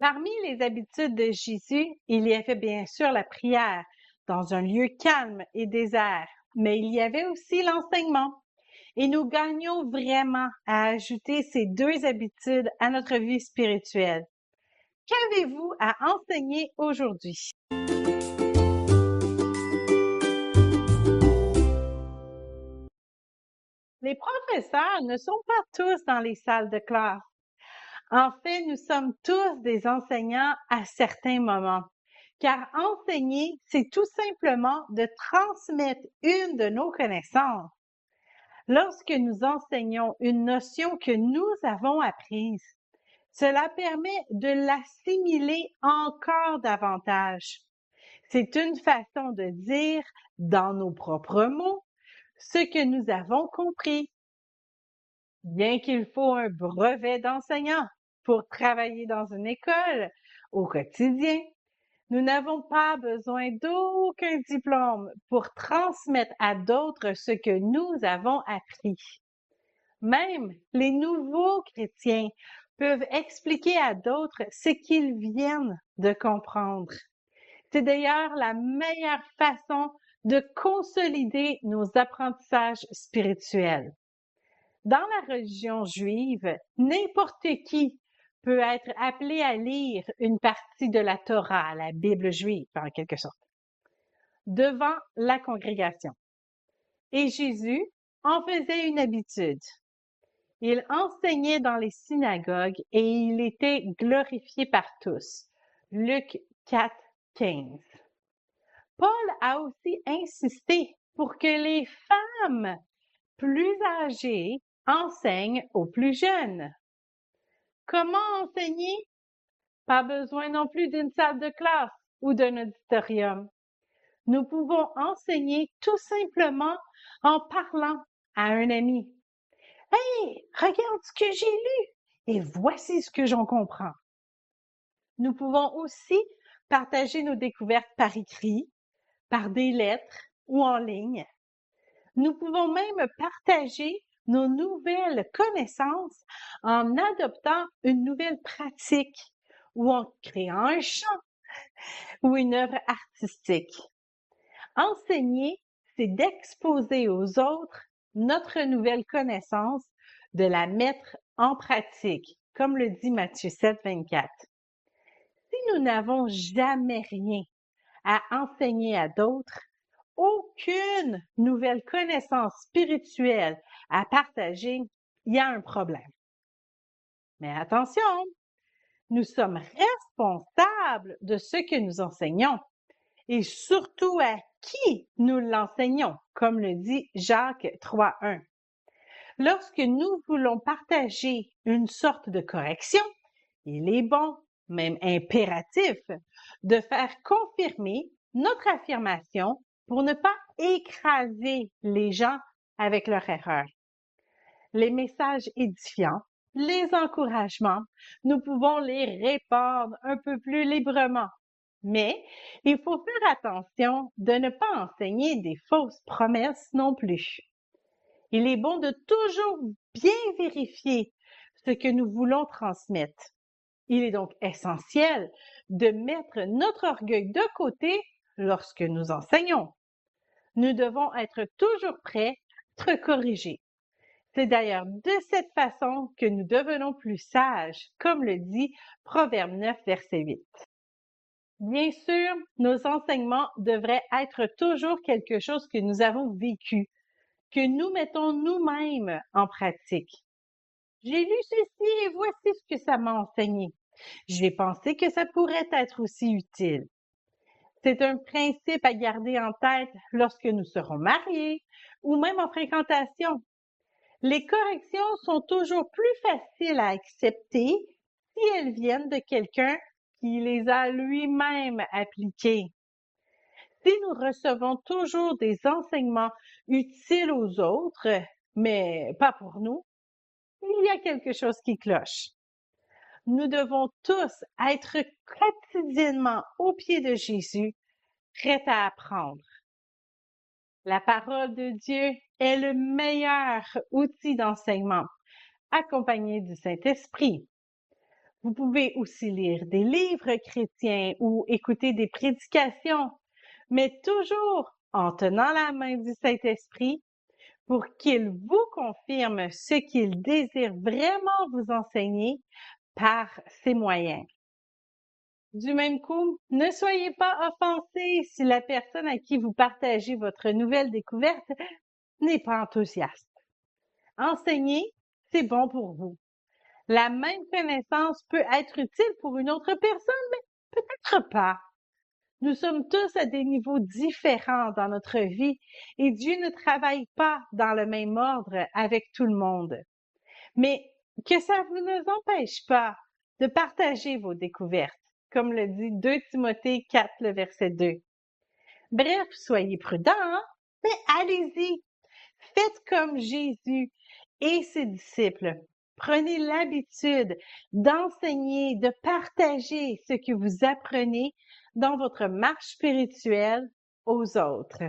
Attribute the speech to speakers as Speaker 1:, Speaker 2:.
Speaker 1: Parmi les habitudes de Jésus, il y avait bien sûr la prière dans un lieu calme et désert, mais il y avait aussi l'enseignement. Et nous gagnons vraiment à ajouter ces deux habitudes à notre vie spirituelle. Qu'avez-vous à enseigner aujourd'hui? Les professeurs ne sont pas tous dans les salles de classe. En fait, nous sommes tous des enseignants à certains moments, car enseigner, c'est tout simplement de transmettre une de nos connaissances. Lorsque nous enseignons une notion que nous avons apprise, cela permet de l'assimiler encore davantage. C'est une façon de dire, dans nos propres mots, ce que nous avons compris. Bien qu'il faut un brevet d'enseignant pour travailler dans une école au quotidien. Nous n'avons pas besoin d'aucun diplôme pour transmettre à d'autres ce que nous avons appris. Même les nouveaux chrétiens peuvent expliquer à d'autres ce qu'ils viennent de comprendre. C'est d'ailleurs la meilleure façon de consolider nos apprentissages spirituels. Dans la religion juive, n'importe qui peut être appelé à lire une partie de la Torah, la Bible juive en quelque sorte, devant la congrégation. Et Jésus en faisait une habitude. Il enseignait dans les synagogues et il était glorifié par tous. Luc 4, 15. Paul a aussi insisté pour que les femmes plus âgées enseignent aux plus jeunes. Comment enseigner? Pas besoin non plus d'une salle de classe ou d'un auditorium. Nous pouvons enseigner tout simplement en parlant à un ami. Hey, regarde ce que j'ai lu et voici ce que j'en comprends. Nous pouvons aussi partager nos découvertes par écrit, par des lettres ou en ligne. Nous pouvons même partager nos nouvelles connaissances en adoptant une nouvelle pratique ou en créant un chant ou une œuvre artistique. Enseigner, c'est d'exposer aux autres notre nouvelle connaissance, de la mettre en pratique, comme le dit Matthieu 7, 24. Si nous n'avons jamais rien à enseigner à d'autres, aucune nouvelle connaissance spirituelle à partager, il y a un problème. Mais attention, nous sommes responsables de ce que nous enseignons et surtout à qui nous l'enseignons, comme le dit Jacques 3.1. Lorsque nous voulons partager une sorte de correction, il est bon, même impératif, de faire confirmer notre affirmation pour ne pas écraser les gens avec leur erreur. Les messages édifiants, les encouragements, nous pouvons les répandre un peu plus librement. Mais il faut faire attention de ne pas enseigner des fausses promesses non plus. Il est bon de toujours bien vérifier ce que nous voulons transmettre. Il est donc essentiel de mettre notre orgueil de côté lorsque nous enseignons nous devons être toujours prêts à être corrigés. C'est d'ailleurs de cette façon que nous devenons plus sages, comme le dit Proverbe 9, verset 8. Bien sûr, nos enseignements devraient être toujours quelque chose que nous avons vécu, que nous mettons nous-mêmes en pratique. J'ai lu ceci et voici ce que ça m'a enseigné. J'ai pensé que ça pourrait être aussi utile. C'est un principe à garder en tête lorsque nous serons mariés ou même en fréquentation. Les corrections sont toujours plus faciles à accepter si elles viennent de quelqu'un qui les a lui-même appliquées. Si nous recevons toujours des enseignements utiles aux autres, mais pas pour nous, il y a quelque chose qui cloche nous devons tous être quotidiennement au pied de Jésus, prêts à apprendre. La parole de Dieu est le meilleur outil d'enseignement, accompagné du Saint-Esprit. Vous pouvez aussi lire des livres chrétiens ou écouter des prédications, mais toujours en tenant la main du Saint-Esprit pour qu'il vous confirme ce qu'il désire vraiment vous enseigner par ses moyens. Du même coup, ne soyez pas offensés si la personne à qui vous partagez votre nouvelle découverte n'est pas enthousiaste. Enseigner, c'est bon pour vous. La même connaissance peut être utile pour une autre personne, mais peut-être pas. Nous sommes tous à des niveaux différents dans notre vie et Dieu ne travaille pas dans le même ordre avec tout le monde. Mais que ça ne nous empêche pas de partager vos découvertes, comme le dit 2 Timothée 4, le verset 2. Bref, soyez prudents, hein? mais allez-y. Faites comme Jésus et ses disciples. Prenez l'habitude d'enseigner, de partager ce que vous apprenez dans votre marche spirituelle aux autres.